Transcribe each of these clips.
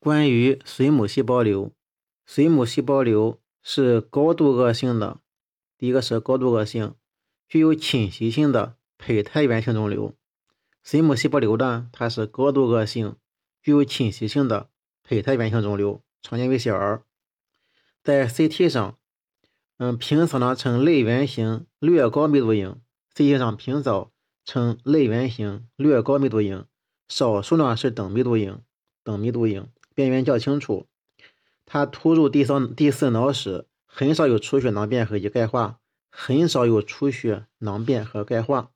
关于髓母细胞瘤，髓母细胞瘤是高度恶性的。第一个是高度恶性，具有侵袭性的胚胎原性肿瘤。髓母细胞瘤呢，它是高度恶性，具有侵袭性的胚胎原性肿瘤，常见于小儿。在 CT 上，嗯，平扫呢呈类圆形略高密度影，CT 上平扫呈类圆形略高密度影，少数呢是等密度影，等密度影。边缘较清楚，它突入第三、第四脑室，很少有出血囊变和以钙化，很少有出血囊变和钙化。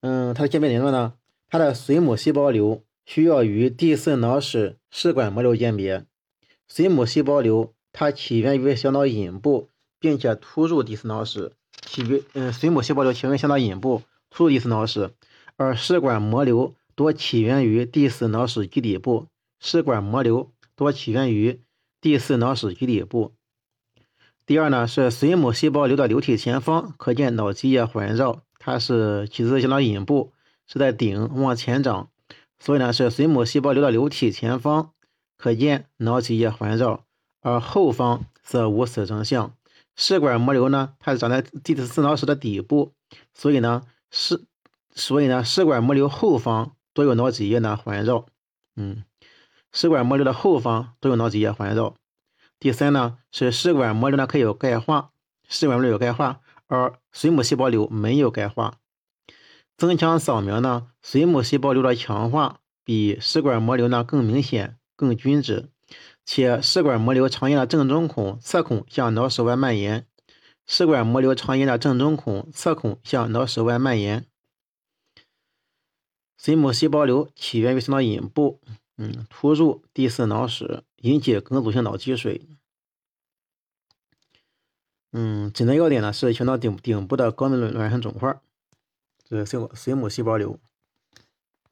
嗯，它的鉴别诊断呢？它的髓母细胞瘤需要与第四脑室试管膜瘤鉴别。髓母细胞瘤它起源于小脑隐部，并且突入第四脑室，起于嗯，髓母细胞瘤起源于小脑隐部，突入第四脑室，而试管膜瘤多起源于第四脑室基底部。视管膜瘤多起源于第四脑室基底部。第二呢是髓母细胞瘤的瘤体前方可见脑脊液环绕，它是起自小脑隐部，是在顶往前长，所以呢是髓母细胞瘤的瘤体前方可见脑脊液环绕，而后方则无此征象。试管膜瘤呢，它是长在第四脑室的底部，所以呢是所以呢试管膜瘤后方多有脑脊液呢环绕，嗯。食管膜瘤的后方都有脑脊液环绕。第三呢，是食管膜瘤呢可以有钙化，食管膜瘤有钙化，而髓母细胞瘤没有钙化。增强扫描呢，髓母细胞瘤的强化比食管膜瘤呢更明显、更均质，且食管膜瘤常见的正中孔、侧孔向脑室外蔓延。食管膜瘤常见的正中孔、侧孔向脑室外蔓延。髓母细胞瘤起源于小脑隐部。嗯，突入第四脑室，引起梗阻性脑积水。嗯，诊断要点呢是全脑顶顶部的高密度卵生肿块，这是水母水母细胞瘤。